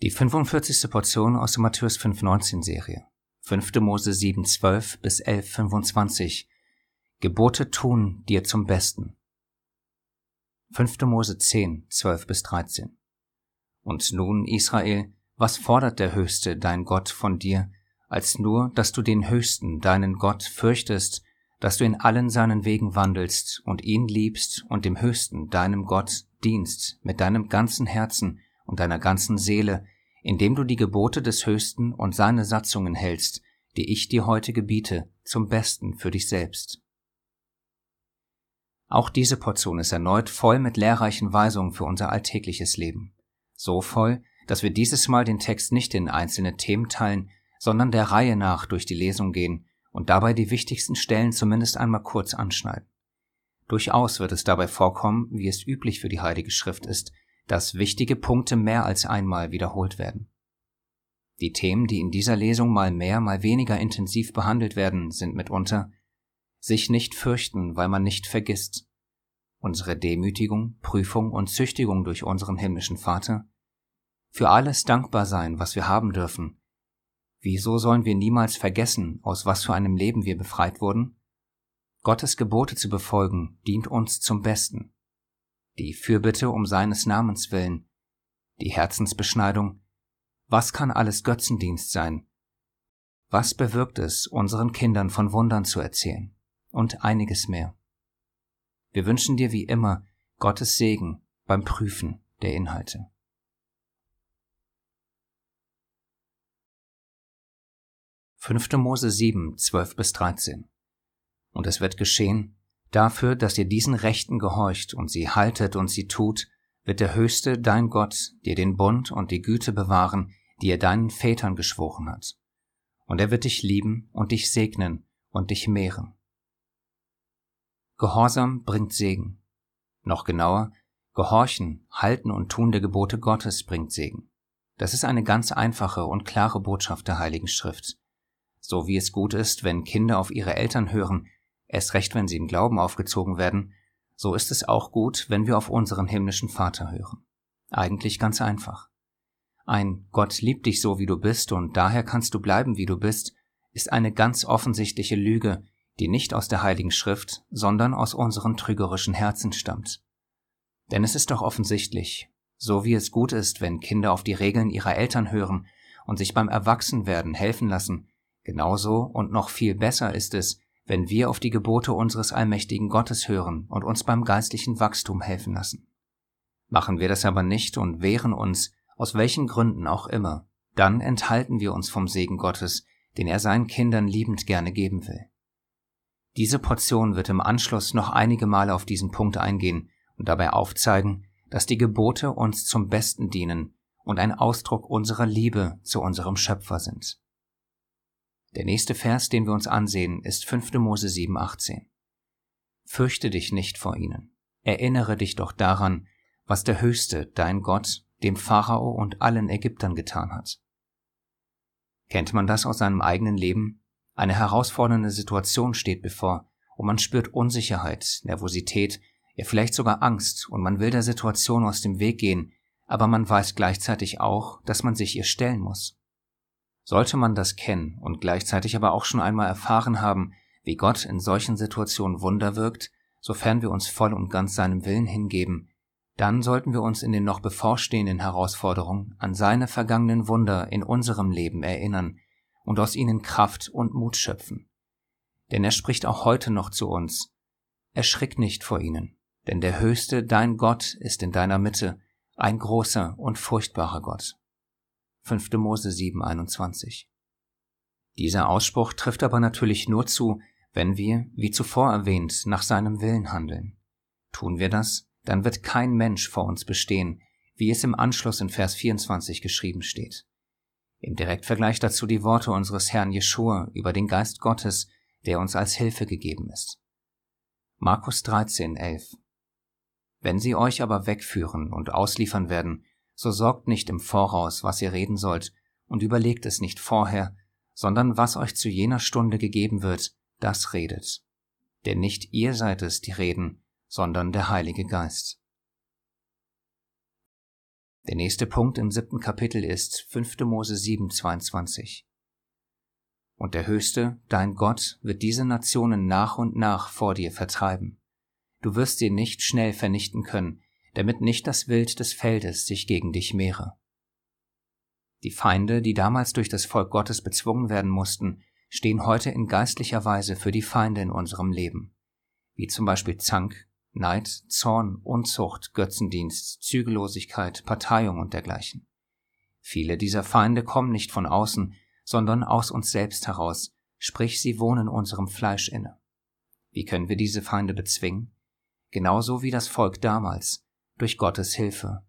Die 45. Portion aus der Matthäus 5,19 Serie. 5. Mose 7,12 bis 11,25. Gebote tun dir zum Besten. 5. Mose 10, 12 bis 13. Und nun, Israel, was fordert der Höchste, dein Gott, von dir, als nur, dass du den Höchsten, deinen Gott, fürchtest, dass du in allen seinen Wegen wandelst und ihn liebst und dem Höchsten, deinem Gott, dienst mit deinem ganzen Herzen und deiner ganzen Seele, indem du die Gebote des Höchsten und seine Satzungen hältst, die ich dir heute gebiete, zum Besten für dich selbst. Auch diese Portion ist erneut voll mit lehrreichen Weisungen für unser alltägliches Leben. So voll, dass wir dieses Mal den Text nicht in einzelne Themen teilen, sondern der Reihe nach durch die Lesung gehen und dabei die wichtigsten Stellen zumindest einmal kurz anschneiden. Durchaus wird es dabei vorkommen, wie es üblich für die Heilige Schrift ist, dass wichtige Punkte mehr als einmal wiederholt werden. Die Themen, die in dieser Lesung mal mehr, mal weniger intensiv behandelt werden, sind mitunter sich nicht fürchten, weil man nicht vergisst, unsere Demütigung, Prüfung und Züchtigung durch unseren himmlischen Vater, für alles dankbar sein, was wir haben dürfen. Wieso sollen wir niemals vergessen, aus was für einem Leben wir befreit wurden? Gottes Gebote zu befolgen dient uns zum Besten die Fürbitte um seines Namens willen, die Herzensbeschneidung, was kann alles Götzendienst sein? Was bewirkt es, unseren Kindern von Wundern zu erzählen? Und einiges mehr. Wir wünschen dir wie immer Gottes Segen beim Prüfen der Inhalte. Fünfte Mose 7, 12 bis 13. Und es wird geschehen, Dafür, dass ihr diesen Rechten gehorcht und sie haltet und sie tut, wird der Höchste, dein Gott, dir den Bund und die Güte bewahren, die er deinen Vätern geschworen hat. Und er wird dich lieben und dich segnen und dich mehren. Gehorsam bringt Segen. Noch genauer, Gehorchen, Halten und Tun der Gebote Gottes bringt Segen. Das ist eine ganz einfache und klare Botschaft der Heiligen Schrift. So wie es gut ist, wenn Kinder auf ihre Eltern hören, erst recht wenn sie im Glauben aufgezogen werden, so ist es auch gut, wenn wir auf unseren himmlischen Vater hören. Eigentlich ganz einfach. Ein Gott liebt dich so, wie du bist, und daher kannst du bleiben, wie du bist, ist eine ganz offensichtliche Lüge, die nicht aus der Heiligen Schrift, sondern aus unseren trügerischen Herzen stammt. Denn es ist doch offensichtlich, so wie es gut ist, wenn Kinder auf die Regeln ihrer Eltern hören und sich beim Erwachsenwerden helfen lassen, genauso und noch viel besser ist es, wenn wir auf die Gebote unseres allmächtigen Gottes hören und uns beim geistlichen Wachstum helfen lassen. Machen wir das aber nicht und wehren uns, aus welchen Gründen auch immer, dann enthalten wir uns vom Segen Gottes, den er seinen Kindern liebend gerne geben will. Diese Portion wird im Anschluss noch einige Male auf diesen Punkt eingehen und dabei aufzeigen, dass die Gebote uns zum Besten dienen und ein Ausdruck unserer Liebe zu unserem Schöpfer sind. Der nächste Vers, den wir uns ansehen, ist 5. Mose 7, 18. Fürchte dich nicht vor ihnen. Erinnere dich doch daran, was der Höchste, dein Gott, dem Pharao und allen Ägyptern getan hat. Kennt man das aus seinem eigenen Leben? Eine herausfordernde Situation steht bevor und man spürt Unsicherheit, Nervosität, ja vielleicht sogar Angst und man will der Situation aus dem Weg gehen, aber man weiß gleichzeitig auch, dass man sich ihr stellen muss. Sollte man das kennen und gleichzeitig aber auch schon einmal erfahren haben, wie Gott in solchen Situationen Wunder wirkt, sofern wir uns voll und ganz seinem Willen hingeben, dann sollten wir uns in den noch bevorstehenden Herausforderungen an seine vergangenen Wunder in unserem Leben erinnern und aus ihnen Kraft und Mut schöpfen. Denn er spricht auch heute noch zu uns. Erschrick nicht vor ihnen, denn der Höchste, dein Gott, ist in deiner Mitte, ein großer und furchtbarer Gott. 5. Mose 7, 21. Dieser Ausspruch trifft aber natürlich nur zu, wenn wir, wie zuvor erwähnt, nach seinem Willen handeln. Tun wir das, dann wird kein Mensch vor uns bestehen, wie es im Anschluss in Vers 24 geschrieben steht. Im Direktvergleich dazu die Worte unseres Herrn Jeschua über den Geist Gottes, der uns als Hilfe gegeben ist. Markus 13, 11. Wenn sie euch aber wegführen und ausliefern werden, so sorgt nicht im Voraus, was ihr reden sollt, und überlegt es nicht vorher, sondern was euch zu jener Stunde gegeben wird, das redet. Denn nicht ihr seid es, die reden, sondern der Heilige Geist. Der nächste Punkt im siebten Kapitel ist 5. Mose 7, 22. Und der Höchste, dein Gott, wird diese Nationen nach und nach vor dir vertreiben. Du wirst sie nicht schnell vernichten können, damit nicht das Wild des Feldes sich gegen dich mehre. Die Feinde, die damals durch das Volk Gottes bezwungen werden mussten, stehen heute in geistlicher Weise für die Feinde in unserem Leben, wie zum Beispiel Zank, Neid, Zorn, Unzucht, Götzendienst, Zügellosigkeit, Parteiung und dergleichen. Viele dieser Feinde kommen nicht von außen, sondern aus uns selbst heraus, sprich sie wohnen unserem Fleisch inne. Wie können wir diese Feinde bezwingen? Genauso wie das Volk damals, durch Gottes Hilfe.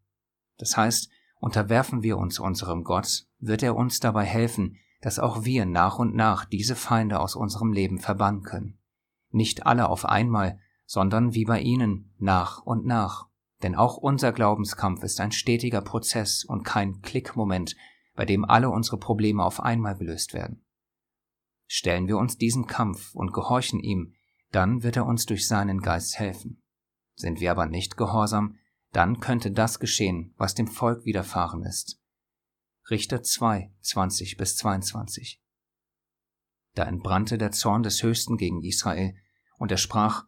Das heißt, unterwerfen wir uns unserem Gott, wird er uns dabei helfen, dass auch wir nach und nach diese Feinde aus unserem Leben verbannen können. Nicht alle auf einmal, sondern wie bei ihnen nach und nach. Denn auch unser Glaubenskampf ist ein stetiger Prozess und kein Klickmoment, bei dem alle unsere Probleme auf einmal gelöst werden. Stellen wir uns diesem Kampf und gehorchen ihm, dann wird er uns durch seinen Geist helfen. Sind wir aber nicht gehorsam, dann könnte das geschehen, was dem Volk widerfahren ist. Richter 2, 20 bis 22. Da entbrannte der Zorn des Höchsten gegen Israel, und er sprach,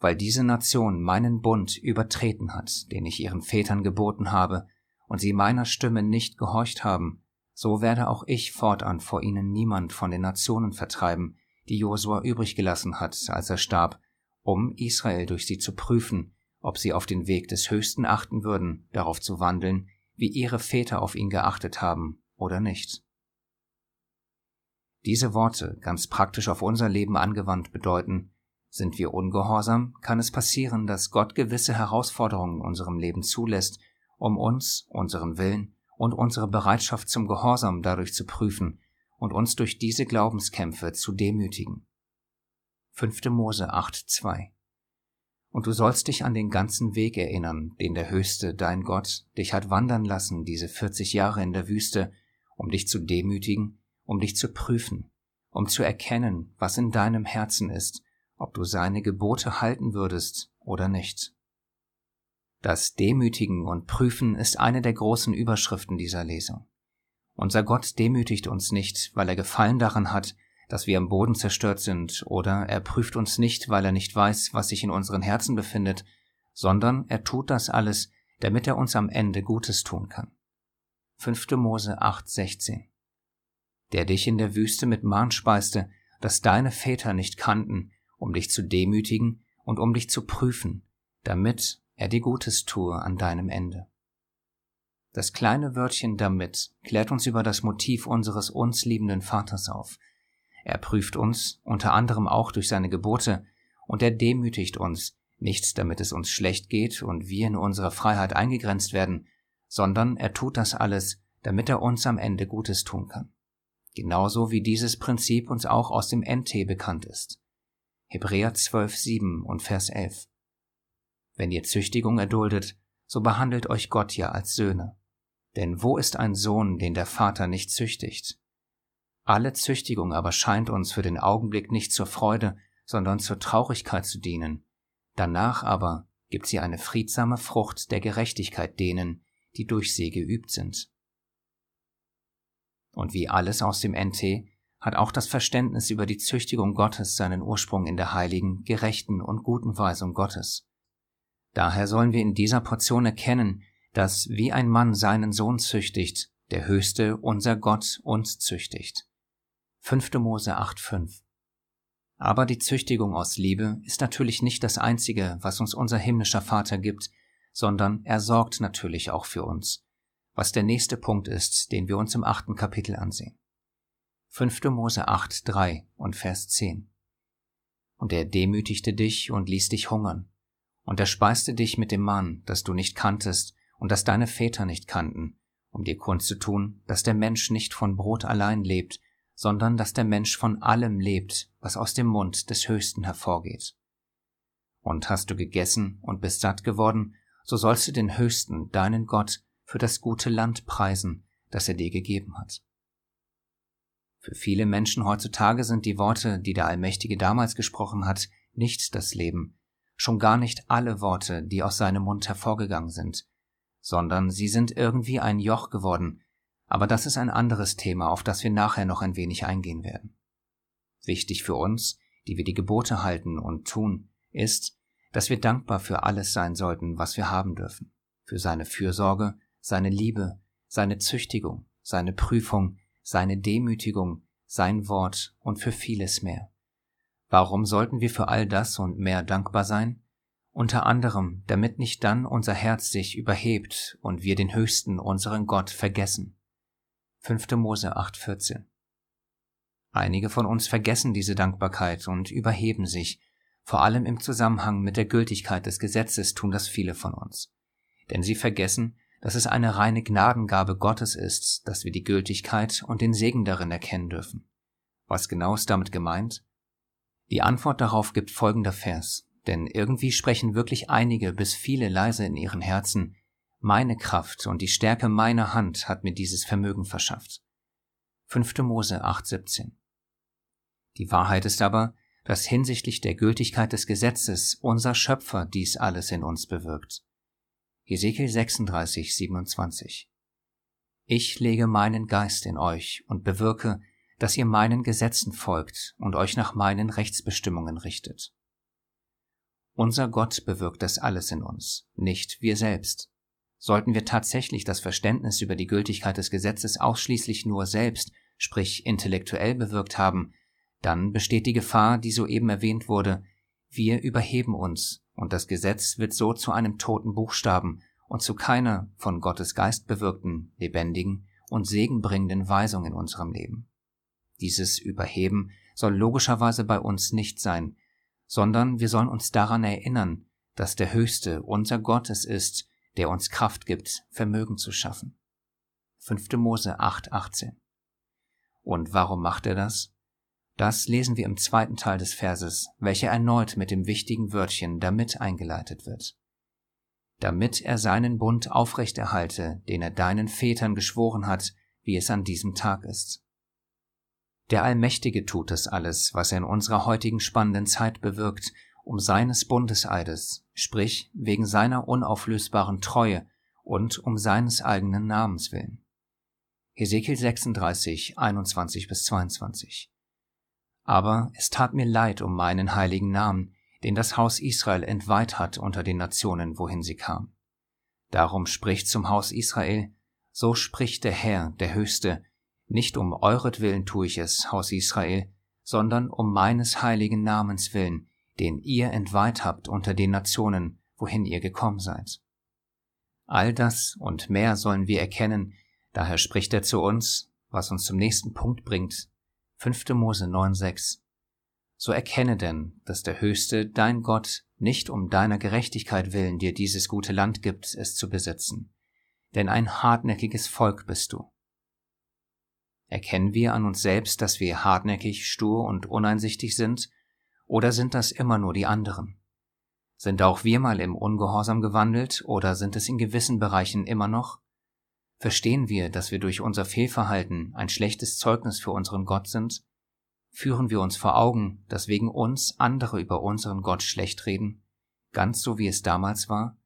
weil diese Nation meinen Bund übertreten hat, den ich ihren Vätern geboten habe, und sie meiner Stimme nicht gehorcht haben, so werde auch ich fortan vor ihnen niemand von den Nationen vertreiben, die Josua übrig gelassen hat, als er starb, um Israel durch sie zu prüfen, ob sie auf den Weg des Höchsten achten würden, darauf zu wandeln, wie ihre Väter auf ihn geachtet haben oder nicht. Diese Worte, ganz praktisch auf unser Leben angewandt, bedeuten, sind wir ungehorsam, kann es passieren, dass Gott gewisse Herausforderungen in unserem Leben zulässt, um uns, unseren Willen und unsere Bereitschaft zum Gehorsam dadurch zu prüfen und uns durch diese Glaubenskämpfe zu demütigen. 5. Mose 8,2 Und du sollst dich an den ganzen Weg erinnern, den der Höchste, dein Gott, dich hat wandern lassen diese 40 Jahre in der Wüste, um dich zu demütigen, um dich zu prüfen, um zu erkennen, was in deinem Herzen ist, ob du seine Gebote halten würdest oder nicht. Das Demütigen und Prüfen ist eine der großen Überschriften dieser Lesung. Unser Gott demütigt uns nicht, weil er Gefallen daran hat, dass wir am Boden zerstört sind, oder er prüft uns nicht, weil er nicht weiß, was sich in unseren Herzen befindet, sondern er tut das alles, damit er uns am Ende Gutes tun kann. 5. Mose 8,16 Der dich in der Wüste mit Mahn speiste, das deine Väter nicht kannten, um dich zu demütigen und um dich zu prüfen, damit er dir Gutes tue an deinem Ende. Das kleine Wörtchen damit klärt uns über das Motiv unseres uns liebenden Vaters auf. Er prüft uns, unter anderem auch durch seine Gebote, und er demütigt uns, nicht damit es uns schlecht geht und wir in unserer Freiheit eingegrenzt werden, sondern er tut das alles, damit er uns am Ende Gutes tun kann. Genauso wie dieses Prinzip uns auch aus dem NT bekannt ist. Hebräer 12, 7 und Vers 11. Wenn ihr Züchtigung erduldet, so behandelt euch Gott ja als Söhne. Denn wo ist ein Sohn, den der Vater nicht züchtigt? Alle Züchtigung aber scheint uns für den Augenblick nicht zur Freude, sondern zur Traurigkeit zu dienen. Danach aber gibt sie eine friedsame Frucht der Gerechtigkeit denen, die durch sie geübt sind. Und wie alles aus dem NT hat auch das Verständnis über die Züchtigung Gottes seinen Ursprung in der heiligen, gerechten und guten Weisung Gottes. Daher sollen wir in dieser Portion erkennen, dass wie ein Mann seinen Sohn züchtigt, der Höchste, unser Gott, uns züchtigt. 5. Mose 8,5 Aber die Züchtigung aus Liebe ist natürlich nicht das Einzige, was uns unser himmlischer Vater gibt, sondern er sorgt natürlich auch für uns, was der nächste Punkt ist, den wir uns im achten Kapitel ansehen. 5. Mose 8, 3 und Vers 10. Und er demütigte dich und ließ dich hungern. Und er speiste dich mit dem Mann, das du nicht kanntest und das deine Väter nicht kannten, um dir kundzutun, dass der Mensch nicht von Brot allein lebt, sondern dass der Mensch von allem lebt, was aus dem Mund des Höchsten hervorgeht. Und hast du gegessen und bist satt geworden, so sollst du den Höchsten, deinen Gott, für das gute Land preisen, das er dir gegeben hat. Für viele Menschen heutzutage sind die Worte, die der Allmächtige damals gesprochen hat, nicht das Leben, schon gar nicht alle Worte, die aus seinem Mund hervorgegangen sind, sondern sie sind irgendwie ein Joch geworden, aber das ist ein anderes Thema, auf das wir nachher noch ein wenig eingehen werden. Wichtig für uns, die wir die Gebote halten und tun, ist, dass wir dankbar für alles sein sollten, was wir haben dürfen, für seine Fürsorge, seine Liebe, seine Züchtigung, seine Prüfung, seine Demütigung, sein Wort und für vieles mehr. Warum sollten wir für all das und mehr dankbar sein? Unter anderem, damit nicht dann unser Herz sich überhebt und wir den Höchsten, unseren Gott, vergessen. 5. Mose 8,14 Einige von uns vergessen diese Dankbarkeit und überheben sich, vor allem im Zusammenhang mit der Gültigkeit des Gesetzes tun das viele von uns. Denn sie vergessen, dass es eine reine Gnadengabe Gottes ist, dass wir die Gültigkeit und den Segen darin erkennen dürfen. Was genau ist damit gemeint? Die Antwort darauf gibt folgender Vers, denn irgendwie sprechen wirklich einige bis viele leise in ihren Herzen, meine Kraft und die Stärke meiner Hand hat mir dieses Vermögen verschafft. 5. Mose 8,17 Die Wahrheit ist aber, dass hinsichtlich der Gültigkeit des Gesetzes unser Schöpfer dies alles in uns bewirkt. Hesekiel 36, 27. Ich lege meinen Geist in euch und bewirke, dass ihr meinen Gesetzen folgt und euch nach meinen Rechtsbestimmungen richtet. Unser Gott bewirkt das alles in uns, nicht wir selbst. Sollten wir tatsächlich das Verständnis über die Gültigkeit des Gesetzes ausschließlich nur selbst, sprich intellektuell bewirkt haben, dann besteht die Gefahr, die soeben erwähnt wurde, wir überheben uns und das Gesetz wird so zu einem toten Buchstaben und zu keiner von Gottes Geist bewirkten, lebendigen und segenbringenden Weisung in unserem Leben. Dieses Überheben soll logischerweise bei uns nicht sein, sondern wir sollen uns daran erinnern, dass der Höchste unser Gott es ist, der uns Kraft gibt, Vermögen zu schaffen. 5. Mose 8, 18. Und warum macht er das? Das lesen wir im zweiten Teil des Verses, welcher erneut mit dem wichtigen Wörtchen damit eingeleitet wird. Damit er seinen Bund aufrechterhalte, den er deinen Vätern geschworen hat, wie es an diesem Tag ist. Der Allmächtige tut es alles, was er in unserer heutigen spannenden Zeit bewirkt, um seines Bundeseides, sprich wegen seiner unauflösbaren Treue und um seines eigenen Namens willen. Hesekiel 36, 21 bis 22. Aber es tat mir leid um meinen heiligen Namen, den das Haus Israel entweiht hat unter den Nationen, wohin sie kam. Darum spricht zum Haus Israel, so spricht der Herr, der Höchste, nicht um euretwillen tue ich es, Haus Israel, sondern um meines heiligen Namens willen, den ihr entweiht habt unter den Nationen, wohin ihr gekommen seid. All das und mehr sollen wir erkennen, daher spricht er zu uns, was uns zum nächsten Punkt bringt, 5. Mose 9,6 So erkenne denn, dass der Höchste, dein Gott, nicht um deiner Gerechtigkeit willen dir dieses gute Land gibt, es zu besitzen. Denn ein hartnäckiges Volk bist du. Erkennen wir an uns selbst, dass wir hartnäckig, stur und uneinsichtig sind, oder sind das immer nur die anderen? Sind auch wir mal im Ungehorsam gewandelt, oder sind es in gewissen Bereichen immer noch? Verstehen wir, dass wir durch unser Fehlverhalten ein schlechtes Zeugnis für unseren Gott sind? Führen wir uns vor Augen, dass wegen uns andere über unseren Gott schlecht reden, ganz so wie es damals war?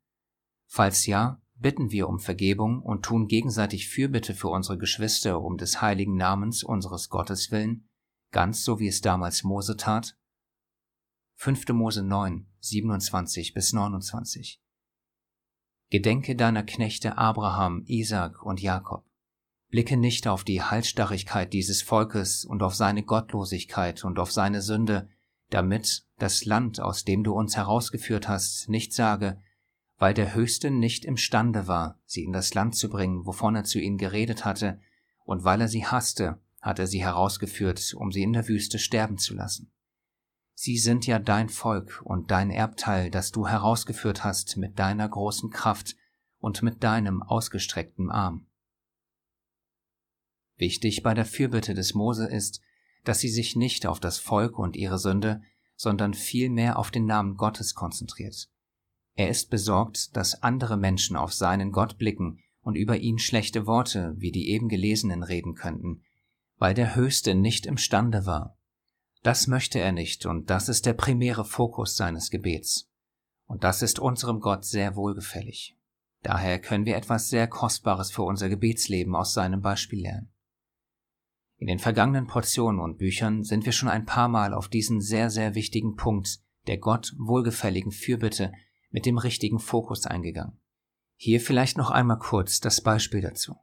Falls ja, bitten wir um Vergebung und tun gegenseitig Fürbitte für unsere Geschwister um des heiligen Namens unseres Gottes willen, ganz so wie es damals Mose tat? 5. Mose 9, 27 bis 29 Gedenke deiner Knechte Abraham, Isaac und Jakob. Blicke nicht auf die Halsstarrigkeit dieses Volkes und auf seine Gottlosigkeit und auf seine Sünde, damit das Land, aus dem du uns herausgeführt hast, nicht sage, weil der Höchste nicht imstande war, sie in das Land zu bringen, wovon er zu ihnen geredet hatte, und weil er sie hasste, hat er sie herausgeführt, um sie in der Wüste sterben zu lassen. Sie sind ja dein Volk und dein Erbteil, das du herausgeführt hast mit deiner großen Kraft und mit deinem ausgestreckten Arm. Wichtig bei der Fürbitte des Mose ist, dass sie sich nicht auf das Volk und ihre Sünde, sondern vielmehr auf den Namen Gottes konzentriert. Er ist besorgt, dass andere Menschen auf seinen Gott blicken und über ihn schlechte Worte wie die eben gelesenen reden könnten, weil der Höchste nicht imstande war, das möchte er nicht und das ist der primäre Fokus seines Gebets. Und das ist unserem Gott sehr wohlgefällig. Daher können wir etwas sehr Kostbares für unser Gebetsleben aus seinem Beispiel lernen. In den vergangenen Portionen und Büchern sind wir schon ein paar Mal auf diesen sehr, sehr wichtigen Punkt der Gott wohlgefälligen Fürbitte mit dem richtigen Fokus eingegangen. Hier vielleicht noch einmal kurz das Beispiel dazu.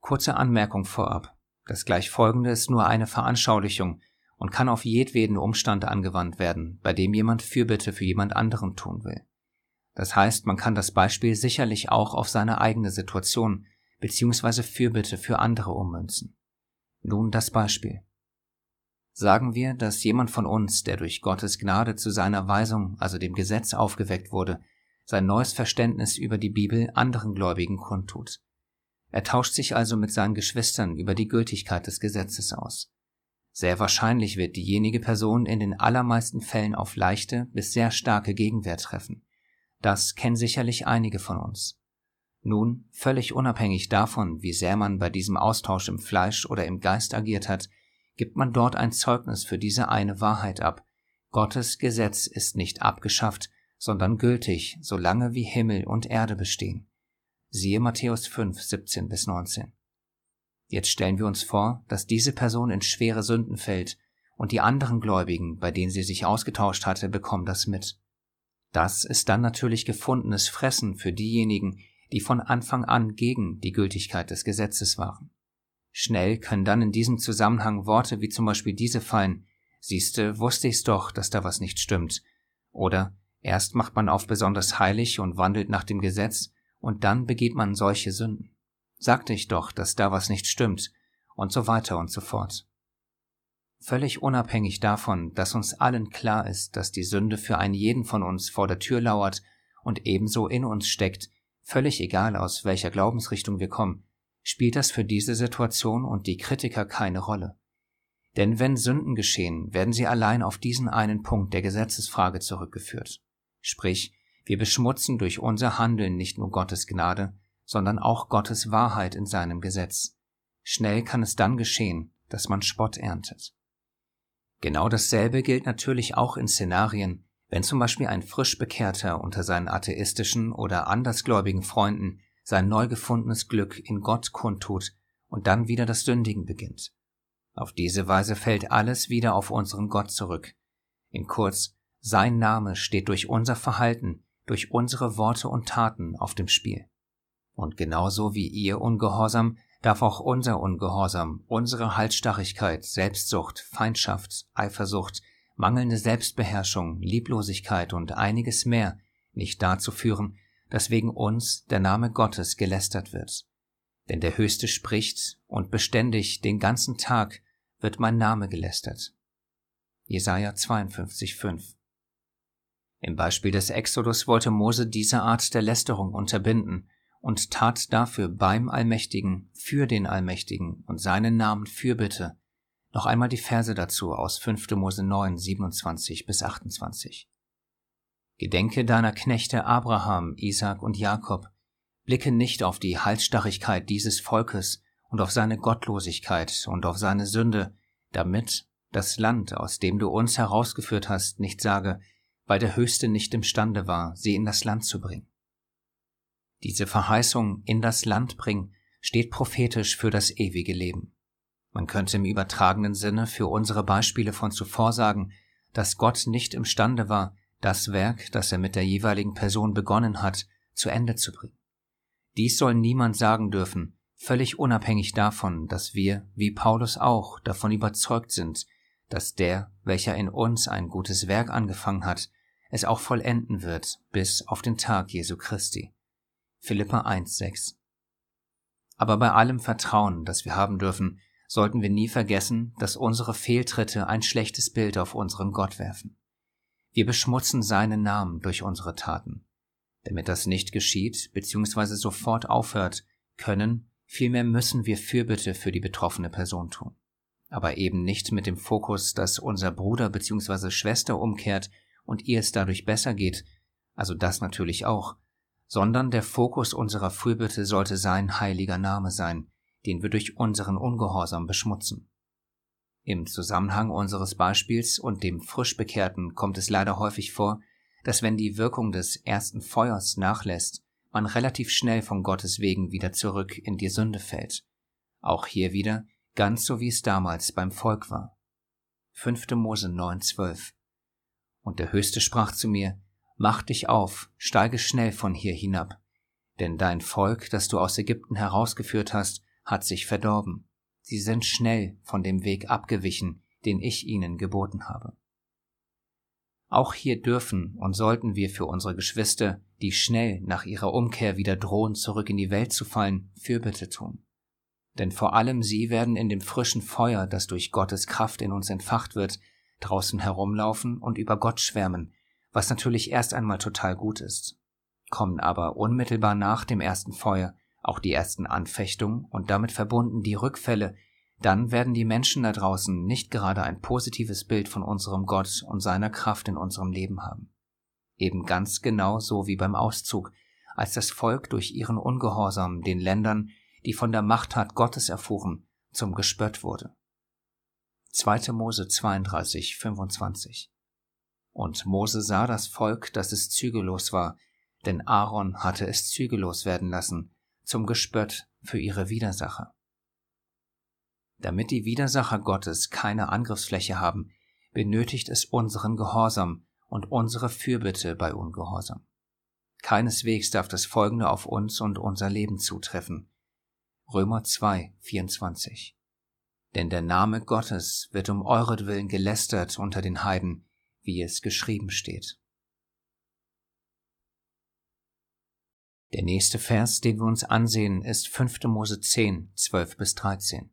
Kurze Anmerkung vorab. Das gleich folgende ist nur eine Veranschaulichung und kann auf jedweden Umstand angewandt werden, bei dem jemand Fürbitte für jemand anderen tun will. Das heißt, man kann das Beispiel sicherlich auch auf seine eigene Situation bzw. Fürbitte für andere ummünzen. Nun das Beispiel. Sagen wir, dass jemand von uns, der durch Gottes Gnade zu seiner Weisung, also dem Gesetz aufgeweckt wurde, sein neues Verständnis über die Bibel anderen Gläubigen kundtut. Er tauscht sich also mit seinen Geschwistern über die Gültigkeit des Gesetzes aus. Sehr wahrscheinlich wird diejenige Person in den allermeisten Fällen auf leichte bis sehr starke Gegenwehr treffen. Das kennen sicherlich einige von uns. Nun, völlig unabhängig davon, wie sehr man bei diesem Austausch im Fleisch oder im Geist agiert hat, gibt man dort ein Zeugnis für diese eine Wahrheit ab. Gottes Gesetz ist nicht abgeschafft, sondern gültig, solange wie Himmel und Erde bestehen. Siehe Matthäus 5, 17 bis 19. Jetzt stellen wir uns vor, dass diese Person in schwere Sünden fällt und die anderen Gläubigen, bei denen sie sich ausgetauscht hatte, bekommen das mit. Das ist dann natürlich gefundenes Fressen für diejenigen, die von Anfang an gegen die Gültigkeit des Gesetzes waren. Schnell können dann in diesem Zusammenhang Worte wie zum Beispiel diese fallen, siehste, wusste ich's doch, dass da was nicht stimmt. Oder erst macht man auf besonders heilig und wandelt nach dem Gesetz, und dann begeht man solche Sünden. Sagte ich doch, dass da was nicht stimmt, und so weiter und so fort. Völlig unabhängig davon, dass uns allen klar ist, dass die Sünde für einen jeden von uns vor der Tür lauert und ebenso in uns steckt, völlig egal aus welcher Glaubensrichtung wir kommen, spielt das für diese Situation und die Kritiker keine Rolle. Denn wenn Sünden geschehen, werden sie allein auf diesen einen Punkt der Gesetzesfrage zurückgeführt. Sprich, wir beschmutzen durch unser Handeln nicht nur Gottes Gnade, sondern auch Gottes Wahrheit in seinem Gesetz. Schnell kann es dann geschehen, dass man Spott erntet. Genau dasselbe gilt natürlich auch in Szenarien, wenn zum Beispiel ein frisch Bekehrter unter seinen atheistischen oder andersgläubigen Freunden sein neu gefundenes Glück in Gott kundtut und dann wieder das Sündigen beginnt. Auf diese Weise fällt alles wieder auf unseren Gott zurück. In kurz, sein Name steht durch unser Verhalten, durch unsere Worte und Taten auf dem Spiel. Und genauso wie ihr Ungehorsam darf auch unser Ungehorsam, unsere Halsstarrigkeit, Selbstsucht, Feindschaft, Eifersucht, mangelnde Selbstbeherrschung, Lieblosigkeit und einiges mehr nicht dazu führen, dass wegen uns der Name Gottes gelästert wird. Denn der Höchste spricht und beständig den ganzen Tag wird mein Name gelästert. Jesaja 52,5 Im Beispiel des Exodus wollte Mose diese Art der Lästerung unterbinden und tat dafür beim Allmächtigen, für den Allmächtigen und seinen Namen Fürbitte. Noch einmal die Verse dazu aus 5. Mose 9, 27 bis 28. Gedenke deiner Knechte Abraham, Isaac und Jakob. Blicke nicht auf die Halsstarrigkeit dieses Volkes und auf seine Gottlosigkeit und auf seine Sünde, damit das Land, aus dem du uns herausgeführt hast, nicht sage, weil der Höchste nicht imstande war, sie in das Land zu bringen. Diese Verheißung in das Land bringen steht prophetisch für das ewige Leben. Man könnte im übertragenen Sinne für unsere Beispiele von zuvor sagen, dass Gott nicht imstande war, das Werk, das er mit der jeweiligen Person begonnen hat, zu Ende zu bringen. Dies soll niemand sagen dürfen, völlig unabhängig davon, dass wir, wie Paulus auch, davon überzeugt sind, dass der, welcher in uns ein gutes Werk angefangen hat, es auch vollenden wird bis auf den Tag Jesu Christi. Philippa 1,6 Aber bei allem Vertrauen, das wir haben dürfen, sollten wir nie vergessen, dass unsere Fehltritte ein schlechtes Bild auf unseren Gott werfen. Wir beschmutzen seinen Namen durch unsere Taten. Damit das nicht geschieht bzw. sofort aufhört, können, vielmehr müssen wir Fürbitte für die betroffene Person tun. Aber eben nicht mit dem Fokus, dass unser Bruder bzw. Schwester umkehrt und ihr es dadurch besser geht, also das natürlich auch, sondern der Fokus unserer Fürbitte sollte sein heiliger Name sein, den wir durch unseren Ungehorsam beschmutzen. Im Zusammenhang unseres Beispiels und dem Frischbekehrten kommt es leider häufig vor, dass wenn die Wirkung des ersten Feuers nachlässt, man relativ schnell von Gottes Wegen wieder zurück in die Sünde fällt. Auch hier wieder ganz so wie es damals beim Volk war. 5. Mose 9,12 Und der Höchste sprach zu mir, Mach dich auf, steige schnell von hier hinab, denn dein Volk, das du aus Ägypten herausgeführt hast, hat sich verdorben. Sie sind schnell von dem Weg abgewichen, den ich ihnen geboten habe. Auch hier dürfen und sollten wir für unsere Geschwister, die schnell nach ihrer Umkehr wieder drohen, zurück in die Welt zu fallen, Fürbitte tun. Denn vor allem sie werden in dem frischen Feuer, das durch Gottes Kraft in uns entfacht wird, draußen herumlaufen und über Gott schwärmen, was natürlich erst einmal total gut ist. Kommen aber unmittelbar nach dem ersten Feuer auch die ersten Anfechtungen und damit verbunden die Rückfälle, dann werden die Menschen da draußen nicht gerade ein positives Bild von unserem Gott und seiner Kraft in unserem Leben haben. Eben ganz genau so wie beim Auszug, als das Volk durch ihren Ungehorsam den Ländern, die von der Machttat Gottes erfuhren, zum Gespött wurde. 2. Mose 32, 25 Und Mose sah das Volk, dass es zügellos war, denn Aaron hatte es zügellos werden lassen, zum Gespött für ihre Widersacher. Damit die Widersacher Gottes keine Angriffsfläche haben, benötigt es unseren Gehorsam und unsere Fürbitte bei Ungehorsam. Keineswegs darf das Folgende auf uns und unser Leben zutreffen. Römer 2, 24. Denn der Name Gottes wird um euretwillen gelästert unter den Heiden, wie es geschrieben steht. Der nächste Vers, den wir uns ansehen, ist 5. Mose 10, 12 bis 13.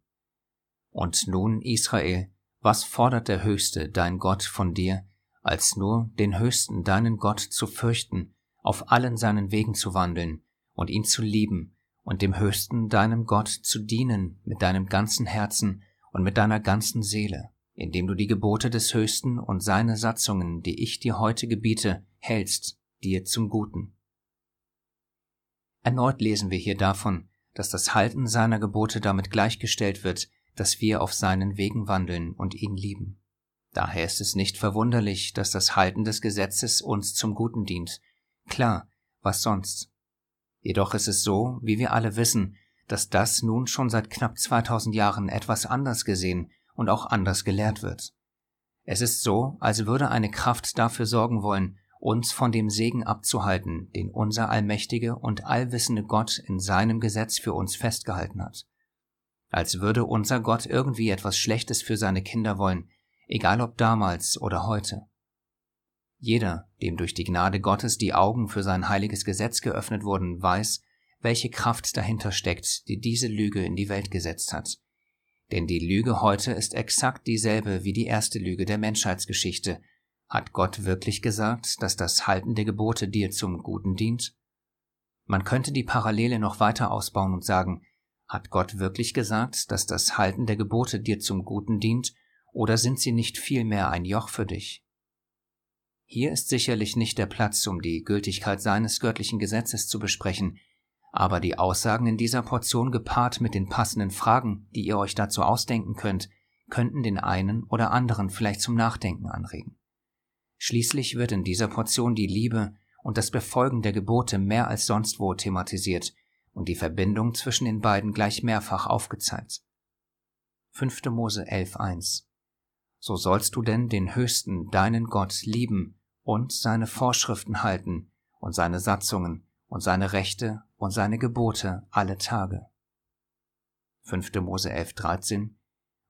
Und nun, Israel, was fordert der Höchste, dein Gott, von dir, als nur den Höchsten, deinen Gott, zu fürchten, auf allen seinen Wegen zu wandeln und ihn zu lieben und dem Höchsten, deinem Gott, zu dienen mit deinem ganzen Herzen und mit deiner ganzen Seele, indem du die Gebote des Höchsten und seine Satzungen, die ich dir heute gebiete, hältst, dir zum Guten Erneut lesen wir hier davon, dass das Halten seiner Gebote damit gleichgestellt wird, dass wir auf seinen Wegen wandeln und ihn lieben. Daher ist es nicht verwunderlich, dass das Halten des Gesetzes uns zum Guten dient. Klar, was sonst? Jedoch ist es so, wie wir alle wissen, dass das nun schon seit knapp 2000 Jahren etwas anders gesehen und auch anders gelehrt wird. Es ist so, als würde eine Kraft dafür sorgen wollen, uns von dem Segen abzuhalten, den unser allmächtige und allwissende Gott in seinem Gesetz für uns festgehalten hat. Als würde unser Gott irgendwie etwas Schlechtes für seine Kinder wollen, egal ob damals oder heute. Jeder, dem durch die Gnade Gottes die Augen für sein heiliges Gesetz geöffnet wurden, weiß, welche Kraft dahinter steckt, die diese Lüge in die Welt gesetzt hat. Denn die Lüge heute ist exakt dieselbe wie die erste Lüge der Menschheitsgeschichte, hat Gott wirklich gesagt, dass das Halten der Gebote dir zum Guten dient? Man könnte die Parallele noch weiter ausbauen und sagen, hat Gott wirklich gesagt, dass das Halten der Gebote dir zum Guten dient, oder sind sie nicht vielmehr ein Joch für dich? Hier ist sicherlich nicht der Platz, um die Gültigkeit seines göttlichen Gesetzes zu besprechen, aber die Aussagen in dieser Portion gepaart mit den passenden Fragen, die ihr euch dazu ausdenken könnt, könnten den einen oder anderen vielleicht zum Nachdenken anregen. Schließlich wird in dieser Portion die Liebe und das Befolgen der Gebote mehr als sonst wo thematisiert und die Verbindung zwischen den beiden gleich mehrfach aufgezeigt. 5. Mose 11.1 So sollst du denn den Höchsten, deinen Gott, lieben und seine Vorschriften halten und seine Satzungen und seine Rechte und seine Gebote alle Tage. 5. Mose 11.13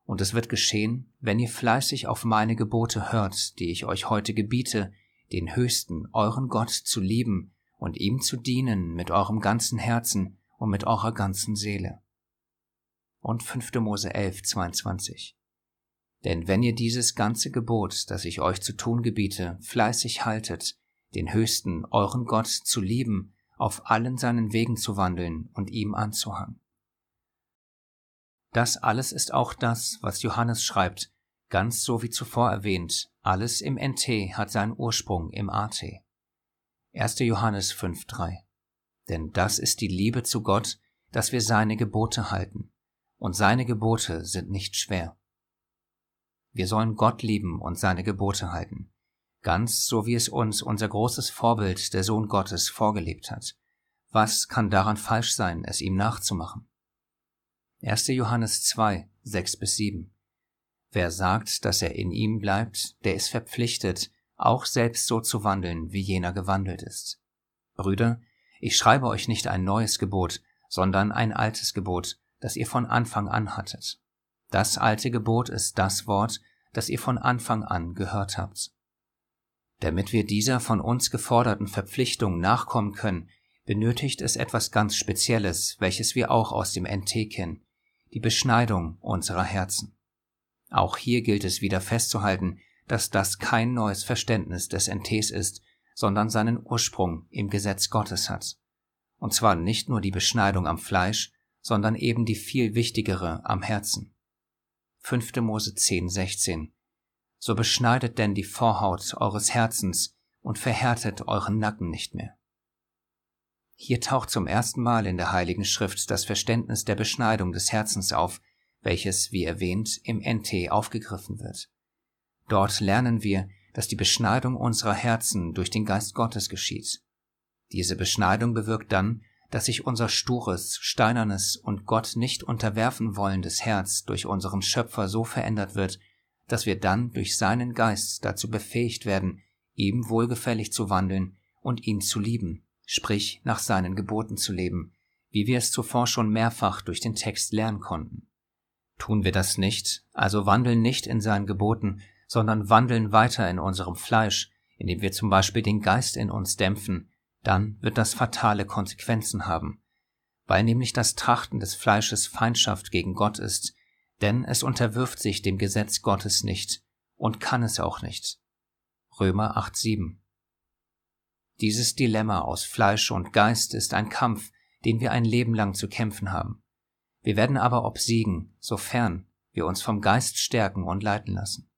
und es wird geschehen, wenn ihr fleißig auf meine Gebote hört, die ich euch heute gebiete, den Höchsten, euren Gott, zu lieben und ihm zu dienen mit eurem ganzen Herzen und mit eurer ganzen Seele. Und 5. Mose 11, 22. Denn wenn ihr dieses ganze Gebot, das ich euch zu tun gebiete, fleißig haltet, den Höchsten, euren Gott, zu lieben, auf allen seinen Wegen zu wandeln und ihm anzuhangen. Das alles ist auch das, was Johannes schreibt, ganz so wie zuvor erwähnt, alles im NT hat seinen Ursprung im AT. 1. Johannes 5.3 Denn das ist die Liebe zu Gott, dass wir seine Gebote halten, und seine Gebote sind nicht schwer. Wir sollen Gott lieben und seine Gebote halten, ganz so wie es uns unser großes Vorbild, der Sohn Gottes, vorgelebt hat, Was kann daran falsch sein, es ihm nachzumachen? 1. Johannes 2, 6 bis 7. Wer sagt, dass er in ihm bleibt, der ist verpflichtet, auch selbst so zu wandeln, wie jener gewandelt ist. Brüder, ich schreibe euch nicht ein neues Gebot, sondern ein altes Gebot, das ihr von Anfang an hattet. Das alte Gebot ist das Wort, das ihr von Anfang an gehört habt. Damit wir dieser von uns geforderten Verpflichtung nachkommen können, benötigt es etwas ganz Spezielles, welches wir auch aus dem NT kennen, die Beschneidung unserer Herzen. Auch hier gilt es wieder festzuhalten, dass das kein neues Verständnis des NTs ist, sondern seinen Ursprung im Gesetz Gottes hat. Und zwar nicht nur die Beschneidung am Fleisch, sondern eben die viel wichtigere am Herzen. 5. Mose 10, 16. So beschneidet denn die Vorhaut eures Herzens und verhärtet euren Nacken nicht mehr. Hier taucht zum ersten Mal in der Heiligen Schrift das Verständnis der Beschneidung des Herzens auf, welches, wie erwähnt, im NT aufgegriffen wird. Dort lernen wir, dass die Beschneidung unserer Herzen durch den Geist Gottes geschieht. Diese Beschneidung bewirkt dann, dass sich unser stures, steinernes und Gott nicht unterwerfen wollendes Herz durch unseren Schöpfer so verändert wird, dass wir dann durch seinen Geist dazu befähigt werden, ihm wohlgefällig zu wandeln und ihn zu lieben, sprich nach seinen Geboten zu leben, wie wir es zuvor schon mehrfach durch den Text lernen konnten. Tun wir das nicht, also wandeln nicht in seinen Geboten, sondern wandeln weiter in unserem Fleisch, indem wir zum Beispiel den Geist in uns dämpfen, dann wird das fatale Konsequenzen haben, weil nämlich das Trachten des Fleisches Feindschaft gegen Gott ist, denn es unterwirft sich dem Gesetz Gottes nicht und kann es auch nicht. Römer 8.7 Dieses Dilemma aus Fleisch und Geist ist ein Kampf, den wir ein Leben lang zu kämpfen haben. Wir werden aber obsiegen, sofern wir uns vom Geist stärken und leiten lassen.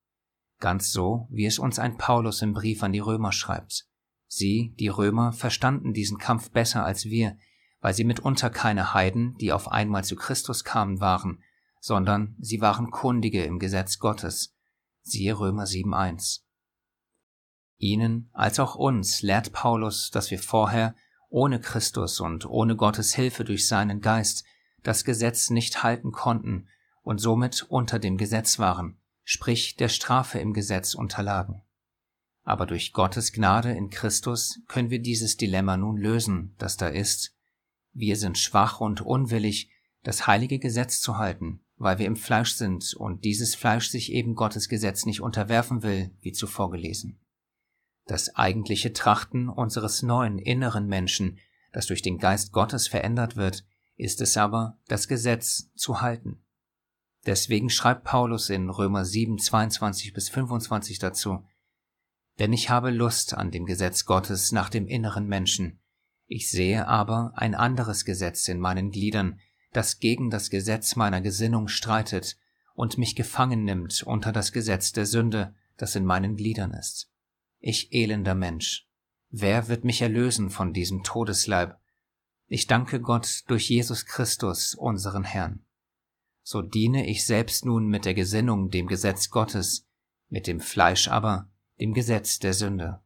Ganz so, wie es uns ein Paulus im Brief an die Römer schreibt. Sie, die Römer, verstanden diesen Kampf besser als wir, weil sie mitunter keine Heiden, die auf einmal zu Christus kamen, waren, sondern sie waren Kundige im Gesetz Gottes. Siehe Römer 7.1. Ihnen als auch uns lehrt Paulus, dass wir vorher, ohne Christus und ohne Gottes Hilfe durch seinen Geist, das Gesetz nicht halten konnten und somit unter dem Gesetz waren, sprich der Strafe im Gesetz unterlagen. Aber durch Gottes Gnade in Christus können wir dieses Dilemma nun lösen, das da ist. Wir sind schwach und unwillig, das heilige Gesetz zu halten, weil wir im Fleisch sind und dieses Fleisch sich eben Gottes Gesetz nicht unterwerfen will, wie zuvor gelesen. Das eigentliche Trachten unseres neuen inneren Menschen, das durch den Geist Gottes verändert wird, ist es aber, das Gesetz zu halten. Deswegen schreibt Paulus in Römer 7, 22 bis 25 dazu, Denn ich habe Lust an dem Gesetz Gottes nach dem inneren Menschen. Ich sehe aber ein anderes Gesetz in meinen Gliedern, das gegen das Gesetz meiner Gesinnung streitet und mich gefangen nimmt unter das Gesetz der Sünde, das in meinen Gliedern ist. Ich elender Mensch, wer wird mich erlösen von diesem Todesleib? Ich danke Gott durch Jesus Christus, unseren Herrn. So diene ich selbst nun mit der Gesinnung dem Gesetz Gottes, mit dem Fleisch aber dem Gesetz der Sünde.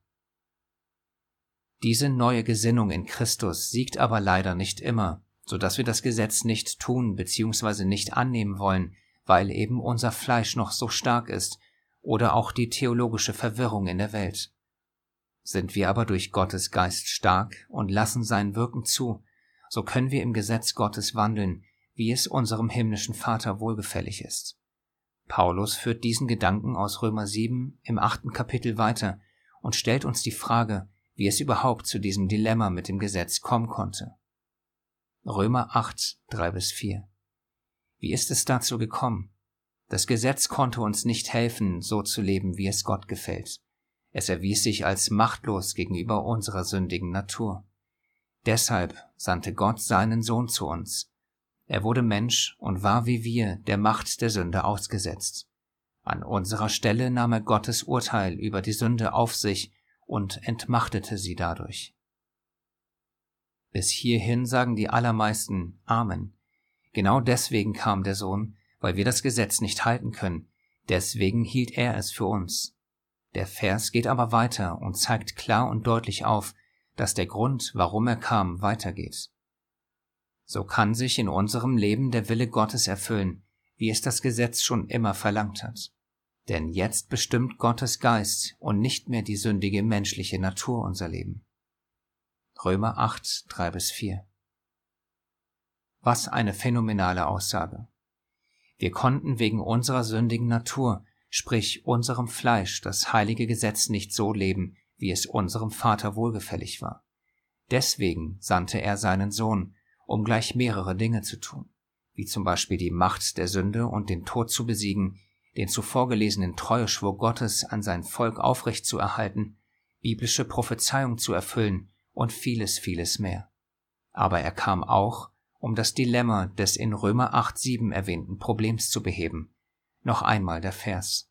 Diese neue Gesinnung in Christus siegt aber leider nicht immer, so dass wir das Gesetz nicht tun bzw. nicht annehmen wollen, weil eben unser Fleisch noch so stark ist oder auch die theologische Verwirrung in der Welt. Sind wir aber durch Gottes Geist stark und lassen sein Wirken zu, so können wir im Gesetz Gottes wandeln, wie es unserem himmlischen Vater wohlgefällig ist. Paulus führt diesen Gedanken aus Römer 7 im achten Kapitel weiter und stellt uns die Frage, wie es überhaupt zu diesem Dilemma mit dem Gesetz kommen konnte. Römer 8, 3 bis 4. Wie ist es dazu gekommen? Das Gesetz konnte uns nicht helfen, so zu leben, wie es Gott gefällt. Es erwies sich als machtlos gegenüber unserer sündigen Natur. Deshalb sandte Gott seinen Sohn zu uns. Er wurde Mensch und war wie wir der Macht der Sünde ausgesetzt. An unserer Stelle nahm er Gottes Urteil über die Sünde auf sich und entmachtete sie dadurch. Bis hierhin sagen die allermeisten Amen. Genau deswegen kam der Sohn, weil wir das Gesetz nicht halten können, deswegen hielt er es für uns. Der Vers geht aber weiter und zeigt klar und deutlich auf, dass der Grund, warum er kam, weitergeht. So kann sich in unserem Leben der Wille Gottes erfüllen, wie es das Gesetz schon immer verlangt hat. Denn jetzt bestimmt Gottes Geist und nicht mehr die sündige menschliche Natur unser Leben. Römer 8, 3 bis 4. Was eine phänomenale Aussage. Wir konnten wegen unserer sündigen Natur, sprich unserem Fleisch, das heilige Gesetz nicht so leben, wie es unserem Vater wohlgefällig war. Deswegen sandte er seinen Sohn, um gleich mehrere Dinge zu tun, wie zum Beispiel die Macht der Sünde und den Tod zu besiegen, den zuvor gelesenen Treueschwur Gottes an sein Volk aufrecht zu erhalten, biblische Prophezeiung zu erfüllen und vieles, vieles mehr. Aber er kam auch, um das Dilemma des in Römer 8.7 erwähnten Problems zu beheben. Noch einmal der Vers.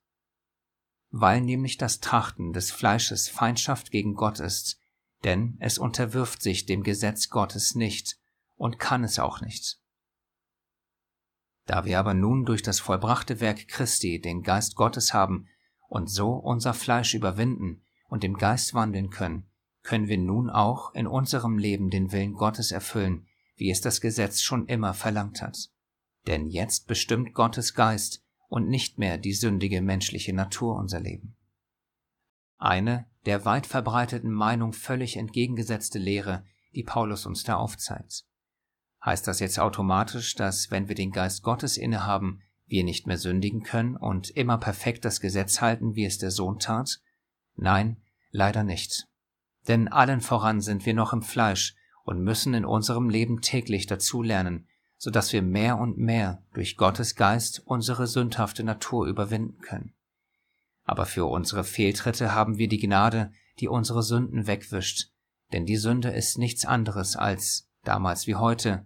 Weil nämlich das Trachten des Fleisches Feindschaft gegen Gott ist, denn es unterwirft sich dem Gesetz Gottes nicht und kann es auch nicht. Da wir aber nun durch das vollbrachte Werk Christi den Geist Gottes haben und so unser Fleisch überwinden und im Geist wandeln können, können wir nun auch in unserem Leben den Willen Gottes erfüllen, wie es das Gesetz schon immer verlangt hat. Denn jetzt bestimmt Gottes Geist und nicht mehr die sündige menschliche Natur unser Leben. Eine der weit verbreiteten Meinung völlig entgegengesetzte Lehre, die Paulus uns da aufzeigt. Heißt das jetzt automatisch, dass wenn wir den Geist Gottes innehaben, wir nicht mehr sündigen können und immer perfekt das Gesetz halten, wie es der Sohn tat? Nein, leider nicht. Denn allen voran sind wir noch im Fleisch und müssen in unserem Leben täglich dazulernen, so dass wir mehr und mehr durch Gottes Geist unsere sündhafte Natur überwinden können. Aber für unsere Fehltritte haben wir die Gnade, die unsere Sünden wegwischt, denn die Sünde ist nichts anderes als, damals wie heute,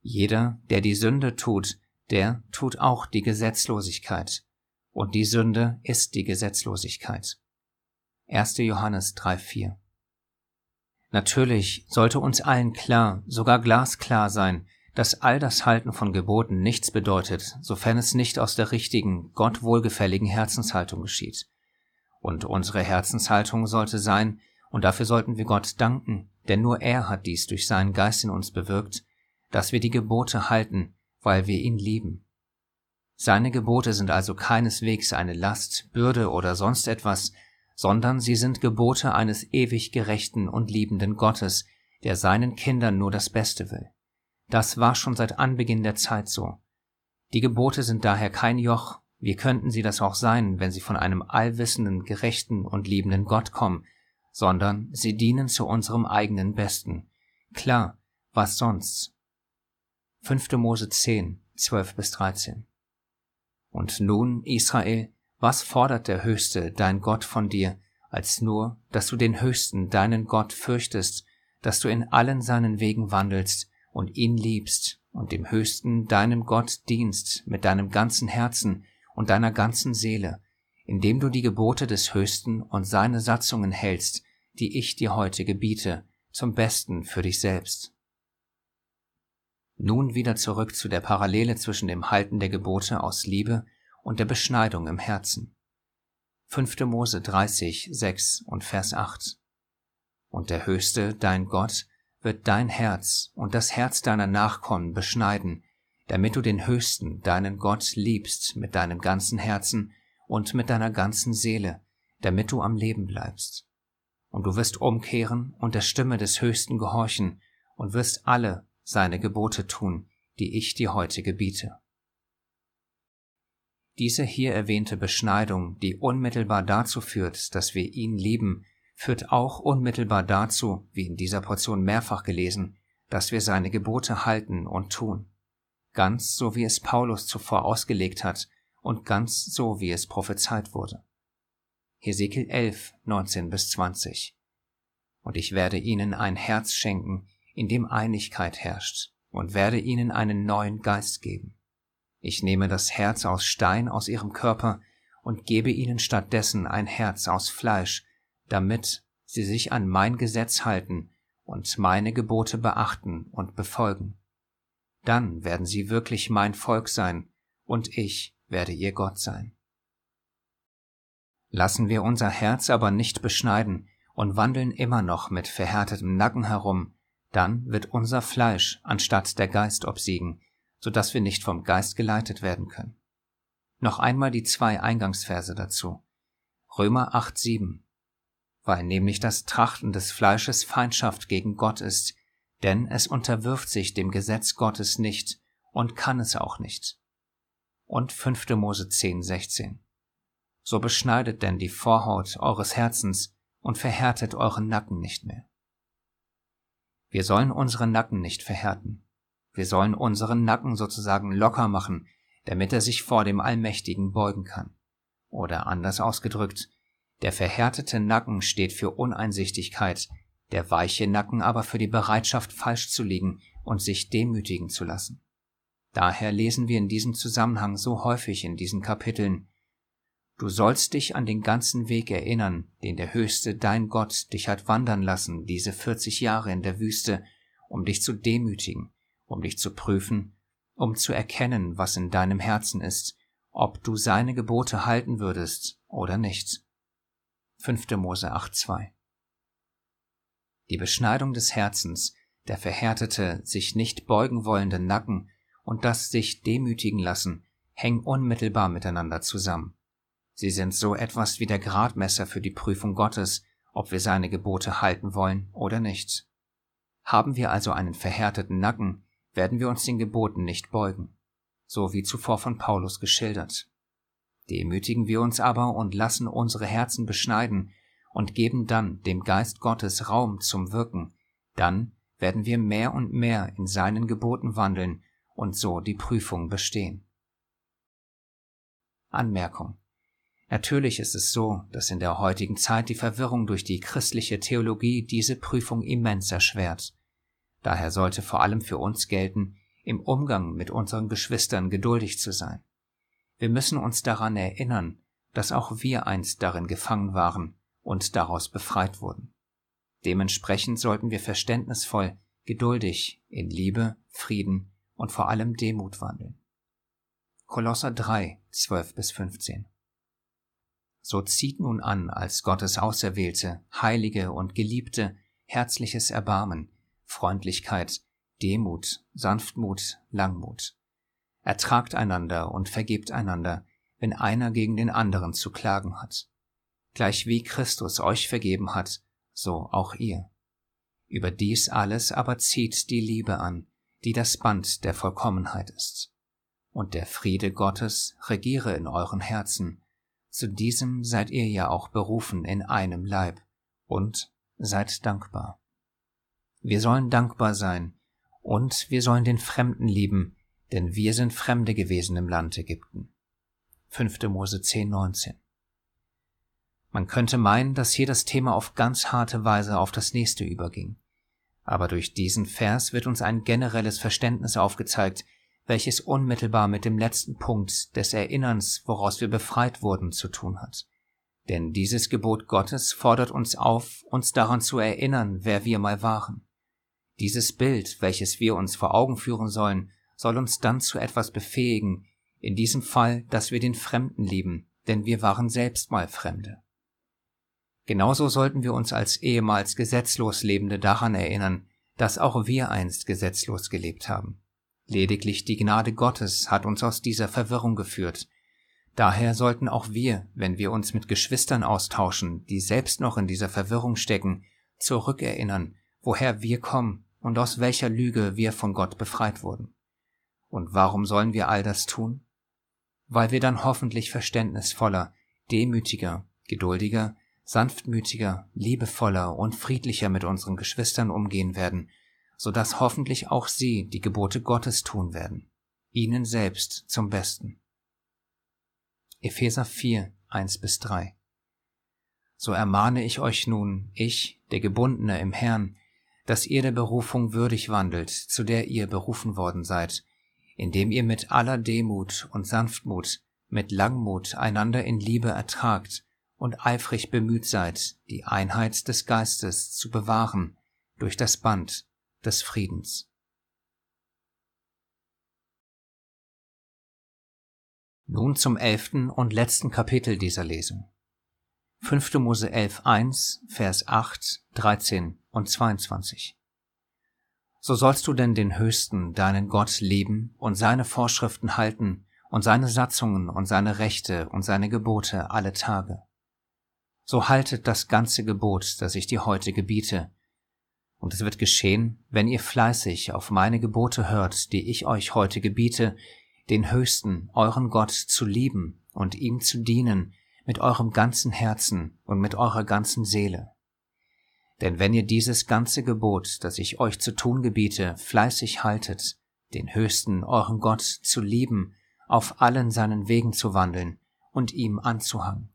jeder, der die Sünde tut, der tut auch die Gesetzlosigkeit. Und die Sünde ist die Gesetzlosigkeit. 1. Johannes 3.4 Natürlich sollte uns allen klar, sogar glasklar sein, dass all das Halten von Geboten nichts bedeutet, sofern es nicht aus der richtigen, Gott wohlgefälligen Herzenshaltung geschieht. Und unsere Herzenshaltung sollte sein, und dafür sollten wir Gott danken, denn nur er hat dies durch seinen Geist in uns bewirkt, dass wir die Gebote halten, weil wir ihn lieben. Seine Gebote sind also keineswegs eine Last, Bürde oder sonst etwas, sondern sie sind Gebote eines ewig gerechten und liebenden Gottes, der seinen Kindern nur das Beste will. Das war schon seit Anbeginn der Zeit so. Die Gebote sind daher kein Joch, wie könnten sie das auch sein, wenn sie von einem allwissenden, gerechten und liebenden Gott kommen, sondern sie dienen zu unserem eigenen Besten. Klar, was sonst? 5. Mose 10, 12 bis 13. Und nun, Israel, was fordert der Höchste, dein Gott, von dir, als nur, dass du den Höchsten, deinen Gott, fürchtest, dass du in allen seinen Wegen wandelst und ihn liebst und dem Höchsten, deinem Gott, dienst mit deinem ganzen Herzen und deiner ganzen Seele, indem du die Gebote des Höchsten und seine Satzungen hältst, die ich dir heute gebiete, zum Besten für dich selbst. Nun wieder zurück zu der Parallele zwischen dem Halten der Gebote aus Liebe und der Beschneidung im Herzen. 5. Mose 30, 6 und Vers 8. Und der Höchste, dein Gott, wird dein Herz und das Herz deiner Nachkommen beschneiden, damit du den Höchsten, deinen Gott, liebst mit deinem ganzen Herzen und mit deiner ganzen Seele, damit du am Leben bleibst. Und du wirst umkehren und der Stimme des Höchsten gehorchen und wirst alle seine Gebote tun, die ich dir heute gebiete. Diese hier erwähnte Beschneidung, die unmittelbar dazu führt, dass wir ihn lieben, führt auch unmittelbar dazu, wie in dieser Portion mehrfach gelesen, dass wir seine Gebote halten und tun. Ganz so wie es Paulus zuvor ausgelegt hat und ganz so wie es prophezeit wurde. Hesekiel 11, 19 bis 20. Und ich werde ihnen ein Herz schenken, in dem Einigkeit herrscht, und werde ihnen einen neuen Geist geben. Ich nehme das Herz aus Stein aus ihrem Körper und gebe ihnen stattdessen ein Herz aus Fleisch, damit sie sich an mein Gesetz halten und meine Gebote beachten und befolgen. Dann werden sie wirklich mein Volk sein, und ich werde ihr Gott sein. Lassen wir unser Herz aber nicht beschneiden und wandeln immer noch mit verhärtetem Nacken herum, dann wird unser Fleisch anstatt der Geist obsiegen, so dass wir nicht vom Geist geleitet werden können. Noch einmal die zwei Eingangsverse dazu. Römer 8,7 Weil nämlich das Trachten des Fleisches Feindschaft gegen Gott ist, denn es unterwirft sich dem Gesetz Gottes nicht und kann es auch nicht. Und 5. Mose 10, 16. So beschneidet denn die Vorhaut eures Herzens und verhärtet euren Nacken nicht mehr. Wir sollen unseren Nacken nicht verhärten. Wir sollen unseren Nacken sozusagen locker machen, damit er sich vor dem Allmächtigen beugen kann. Oder anders ausgedrückt, der verhärtete Nacken steht für Uneinsichtigkeit, der weiche Nacken aber für die Bereitschaft, falsch zu liegen und sich demütigen zu lassen. Daher lesen wir in diesem Zusammenhang so häufig in diesen Kapiteln, Du sollst dich an den ganzen Weg erinnern, den der Höchste, dein Gott, dich hat wandern lassen, diese 40 Jahre in der Wüste, um dich zu demütigen, um dich zu prüfen, um zu erkennen, was in deinem Herzen ist, ob du seine Gebote halten würdest oder nicht. 5. Mose 8.2 Die Beschneidung des Herzens, der verhärtete, sich nicht beugen wollende Nacken und das sich demütigen lassen, hängen unmittelbar miteinander zusammen. Sie sind so etwas wie der Gradmesser für die Prüfung Gottes, ob wir seine Gebote halten wollen oder nicht. Haben wir also einen verhärteten Nacken, werden wir uns den Geboten nicht beugen, so wie zuvor von Paulus geschildert. Demütigen wir uns aber und lassen unsere Herzen beschneiden und geben dann dem Geist Gottes Raum zum Wirken, dann werden wir mehr und mehr in seinen Geboten wandeln und so die Prüfung bestehen. Anmerkung Natürlich ist es so, dass in der heutigen Zeit die Verwirrung durch die christliche Theologie diese Prüfung immens erschwert. Daher sollte vor allem für uns gelten, im Umgang mit unseren Geschwistern geduldig zu sein. Wir müssen uns daran erinnern, dass auch wir einst darin gefangen waren und daraus befreit wurden. Dementsprechend sollten wir verständnisvoll, geduldig, in Liebe, Frieden und vor allem Demut wandeln. Kolosser 3, 12 bis 15 so zieht nun an als Gottes Auserwählte, Heilige und Geliebte, herzliches Erbarmen, Freundlichkeit, Demut, Sanftmut, Langmut. Ertragt einander und vergebt einander, wenn einer gegen den anderen zu klagen hat. Gleich wie Christus euch vergeben hat, so auch ihr. Über dies alles aber zieht die Liebe an, die das Band der Vollkommenheit ist. Und der Friede Gottes regiere in euren Herzen, zu diesem seid ihr ja auch berufen in einem Leib und seid dankbar. Wir sollen dankbar sein und wir sollen den Fremden lieben, denn wir sind Fremde gewesen im Land Ägypten. 5. Mose 10, 19. Man könnte meinen, dass hier das Thema auf ganz harte Weise auf das nächste überging. Aber durch diesen Vers wird uns ein generelles Verständnis aufgezeigt, welches unmittelbar mit dem letzten Punkt des Erinnerns, woraus wir befreit wurden, zu tun hat. Denn dieses Gebot Gottes fordert uns auf, uns daran zu erinnern, wer wir mal waren. Dieses Bild, welches wir uns vor Augen führen sollen, soll uns dann zu etwas befähigen, in diesem Fall, dass wir den Fremden lieben, denn wir waren selbst mal Fremde. Genauso sollten wir uns als ehemals gesetzlos Lebende daran erinnern, dass auch wir einst gesetzlos gelebt haben. Lediglich die Gnade Gottes hat uns aus dieser Verwirrung geführt. Daher sollten auch wir, wenn wir uns mit Geschwistern austauschen, die selbst noch in dieser Verwirrung stecken, zurückerinnern, woher wir kommen und aus welcher Lüge wir von Gott befreit wurden. Und warum sollen wir all das tun? Weil wir dann hoffentlich verständnisvoller, demütiger, geduldiger, sanftmütiger, liebevoller und friedlicher mit unseren Geschwistern umgehen werden so dass hoffentlich auch sie die Gebote Gottes tun werden, ihnen selbst zum Besten. Epheser 4, 1 bis 3 So ermahne ich euch nun, ich, der Gebundene im Herrn, dass ihr der Berufung würdig wandelt, zu der ihr berufen worden seid, indem ihr mit aller Demut und Sanftmut, mit Langmut einander in Liebe ertragt und eifrig bemüht seid, die Einheit des Geistes zu bewahren durch das Band, des Friedens. Nun zum elften und letzten Kapitel dieser Lesung. 5. Mose 11, 1, Vers 8, 13 und 22. So sollst du denn den Höchsten, deinen Gott, lieben und seine Vorschriften halten und seine Satzungen und seine Rechte und seine Gebote alle Tage. So haltet das ganze Gebot, das ich dir heute gebiete. Und es wird geschehen, wenn ihr fleißig auf meine Gebote hört, die ich euch heute gebiete, den Höchsten, euren Gott, zu lieben und ihm zu dienen mit eurem ganzen Herzen und mit eurer ganzen Seele. Denn wenn ihr dieses ganze Gebot, das ich euch zu tun gebiete, fleißig haltet, den Höchsten, euren Gott, zu lieben, auf allen seinen Wegen zu wandeln und ihm anzuhangen.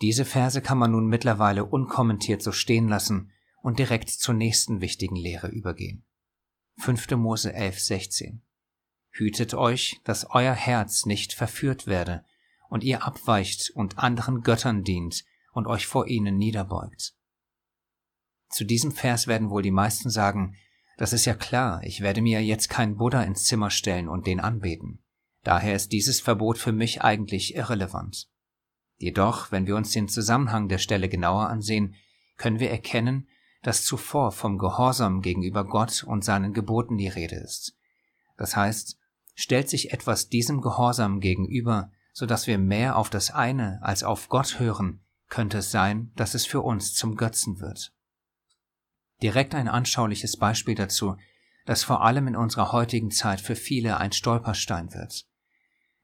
Diese Verse kann man nun mittlerweile unkommentiert so stehen lassen und direkt zur nächsten wichtigen Lehre übergehen. 5. Mose 11, 16. Hütet euch, dass euer Herz nicht verführt werde und ihr abweicht und anderen Göttern dient und euch vor ihnen niederbeugt. Zu diesem Vers werden wohl die meisten sagen, das ist ja klar, ich werde mir jetzt keinen Buddha ins Zimmer stellen und den anbeten. Daher ist dieses Verbot für mich eigentlich irrelevant. Jedoch, wenn wir uns den Zusammenhang der Stelle genauer ansehen, können wir erkennen, dass zuvor vom Gehorsam gegenüber Gott und seinen Geboten die Rede ist. Das heißt, stellt sich etwas diesem Gehorsam gegenüber, so dass wir mehr auf das eine als auf Gott hören, könnte es sein, dass es für uns zum Götzen wird. Direkt ein anschauliches Beispiel dazu, das vor allem in unserer heutigen Zeit für viele ein Stolperstein wird.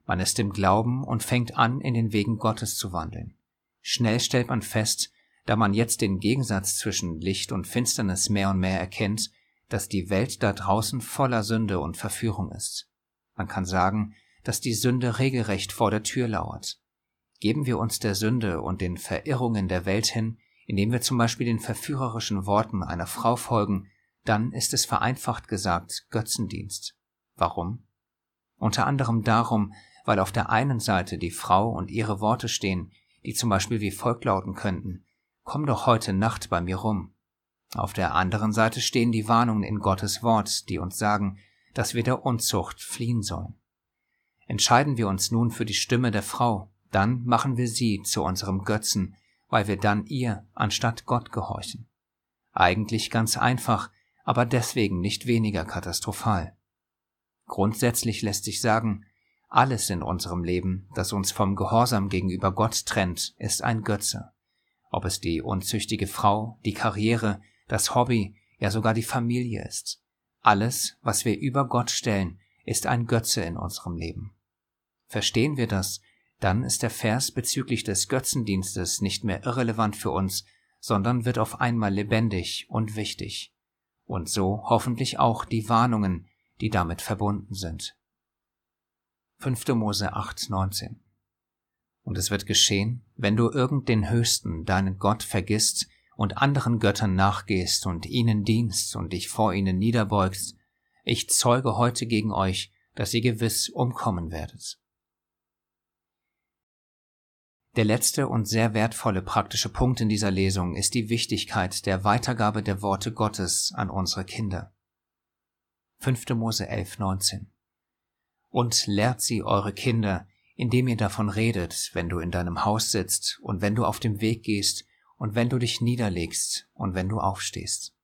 Man ist im Glauben und fängt an, in den Wegen Gottes zu wandeln. Schnell stellt man fest, da man jetzt den Gegensatz zwischen Licht und Finsternis mehr und mehr erkennt, dass die Welt da draußen voller Sünde und Verführung ist. Man kann sagen, dass die Sünde regelrecht vor der Tür lauert. Geben wir uns der Sünde und den Verirrungen der Welt hin, indem wir zum Beispiel den verführerischen Worten einer Frau folgen, dann ist es vereinfacht gesagt Götzendienst. Warum? Unter anderem darum, weil auf der einen Seite die Frau und ihre Worte stehen, die zum Beispiel wie folgt lauten könnten, komm doch heute Nacht bei mir rum. Auf der anderen Seite stehen die Warnungen in Gottes Wort, die uns sagen, dass wir der Unzucht fliehen sollen. Entscheiden wir uns nun für die Stimme der Frau, dann machen wir sie zu unserem Götzen, weil wir dann ihr anstatt Gott gehorchen. Eigentlich ganz einfach, aber deswegen nicht weniger katastrophal. Grundsätzlich lässt sich sagen, alles in unserem Leben, das uns vom Gehorsam gegenüber Gott trennt, ist ein Götze. Ob es die unzüchtige Frau, die Karriere, das Hobby, ja sogar die Familie ist. Alles, was wir über Gott stellen, ist ein Götze in unserem Leben. Verstehen wir das, dann ist der Vers bezüglich des Götzendienstes nicht mehr irrelevant für uns, sondern wird auf einmal lebendig und wichtig. Und so hoffentlich auch die Warnungen, die damit verbunden sind. 5. Mose 8, 19 Und es wird geschehen, wenn du irgend den Höchsten, deinen Gott, vergisst und anderen Göttern nachgehst und ihnen dienst und dich vor ihnen niederbeugst, ich zeuge heute gegen euch, dass ihr gewiss umkommen werdet. Der letzte und sehr wertvolle praktische Punkt in dieser Lesung ist die Wichtigkeit der Weitergabe der Worte Gottes an unsere Kinder. 5. Mose 11, 19. Und lehrt sie eure Kinder, indem ihr davon redet, wenn du in deinem Haus sitzt und wenn du auf dem Weg gehst und wenn du dich niederlegst und wenn du aufstehst.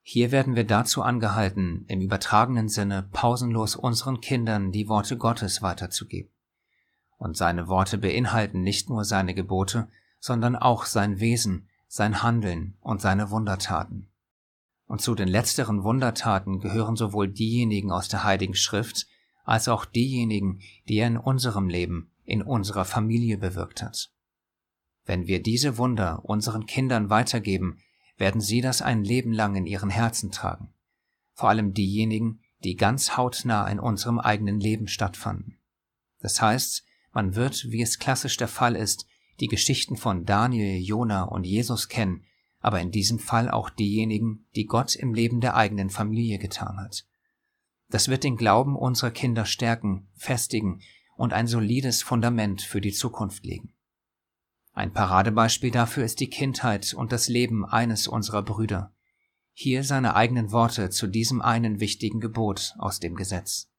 Hier werden wir dazu angehalten, im übertragenen Sinne pausenlos unseren Kindern die Worte Gottes weiterzugeben und seine Worte beinhalten nicht nur seine Gebote, sondern auch sein Wesen, sein Handeln und seine Wundertaten. Und zu den letzteren Wundertaten gehören sowohl diejenigen aus der Heiligen Schrift als auch diejenigen, die er in unserem Leben, in unserer Familie bewirkt hat. Wenn wir diese Wunder unseren Kindern weitergeben, werden sie das ein Leben lang in ihren Herzen tragen. Vor allem diejenigen, die ganz hautnah in unserem eigenen Leben stattfanden. Das heißt, man wird, wie es klassisch der Fall ist, die Geschichten von Daniel, Jona und Jesus kennen, aber in diesem Fall auch diejenigen, die Gott im Leben der eigenen Familie getan hat. Das wird den Glauben unserer Kinder stärken, festigen und ein solides Fundament für die Zukunft legen. Ein Paradebeispiel dafür ist die Kindheit und das Leben eines unserer Brüder. Hier seine eigenen Worte zu diesem einen wichtigen Gebot aus dem Gesetz.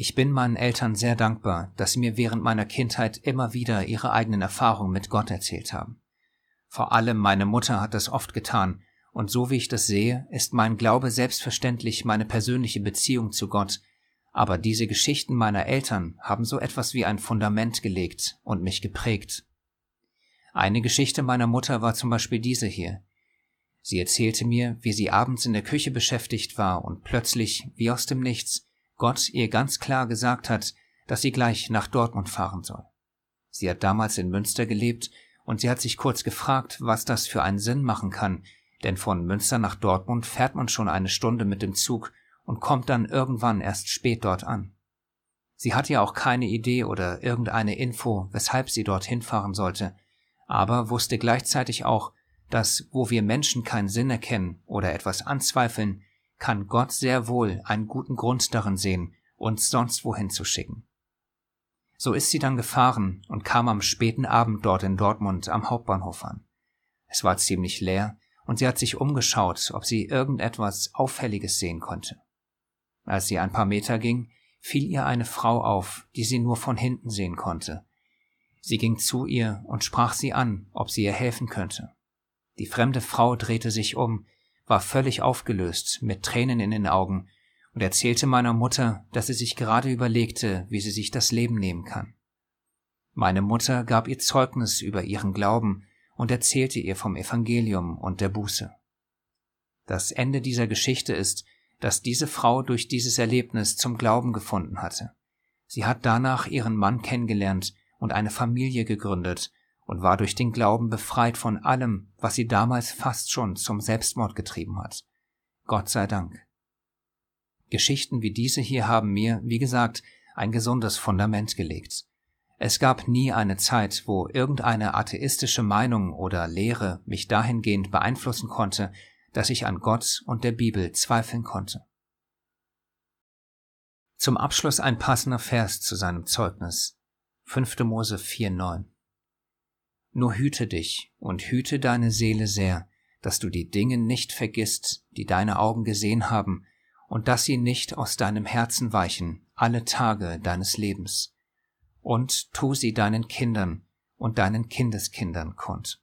Ich bin meinen Eltern sehr dankbar, dass sie mir während meiner Kindheit immer wieder ihre eigenen Erfahrungen mit Gott erzählt haben. Vor allem meine Mutter hat das oft getan, und so wie ich das sehe, ist mein Glaube selbstverständlich meine persönliche Beziehung zu Gott, aber diese Geschichten meiner Eltern haben so etwas wie ein Fundament gelegt und mich geprägt. Eine Geschichte meiner Mutter war zum Beispiel diese hier. Sie erzählte mir, wie sie abends in der Küche beschäftigt war und plötzlich, wie aus dem Nichts, Gott ihr ganz klar gesagt hat, dass sie gleich nach Dortmund fahren soll. Sie hat damals in Münster gelebt und sie hat sich kurz gefragt, was das für einen Sinn machen kann, denn von Münster nach Dortmund fährt man schon eine Stunde mit dem Zug und kommt dann irgendwann erst spät dort an. Sie hat ja auch keine Idee oder irgendeine Info, weshalb sie dorthin fahren sollte, aber wusste gleichzeitig auch, dass wo wir Menschen keinen Sinn erkennen oder etwas anzweifeln, kann Gott sehr wohl einen guten Grund darin sehen, uns sonst wohin zu schicken. So ist sie dann gefahren und kam am späten Abend dort in Dortmund am Hauptbahnhof an. Es war ziemlich leer und sie hat sich umgeschaut, ob sie irgendetwas Auffälliges sehen konnte. Als sie ein paar Meter ging, fiel ihr eine Frau auf, die sie nur von hinten sehen konnte. Sie ging zu ihr und sprach sie an, ob sie ihr helfen könnte. Die fremde Frau drehte sich um, war völlig aufgelöst, mit Tränen in den Augen, und erzählte meiner Mutter, dass sie sich gerade überlegte, wie sie sich das Leben nehmen kann. Meine Mutter gab ihr Zeugnis über ihren Glauben und erzählte ihr vom Evangelium und der Buße. Das Ende dieser Geschichte ist, dass diese Frau durch dieses Erlebnis zum Glauben gefunden hatte. Sie hat danach ihren Mann kennengelernt und eine Familie gegründet und war durch den Glauben befreit von allem, was sie damals fast schon zum Selbstmord getrieben hat. Gott sei Dank. Geschichten wie diese hier haben mir, wie gesagt, ein gesundes Fundament gelegt. Es gab nie eine Zeit, wo irgendeine atheistische Meinung oder Lehre mich dahingehend beeinflussen konnte, dass ich an Gott und der Bibel zweifeln konnte. Zum Abschluss ein passender Vers zu seinem Zeugnis. 5. Mose 4,9 nur hüte dich und hüte deine Seele sehr, dass du die Dinge nicht vergisst, die deine Augen gesehen haben, und dass sie nicht aus deinem Herzen weichen alle Tage deines Lebens. Und tu sie deinen Kindern und deinen Kindeskindern kund.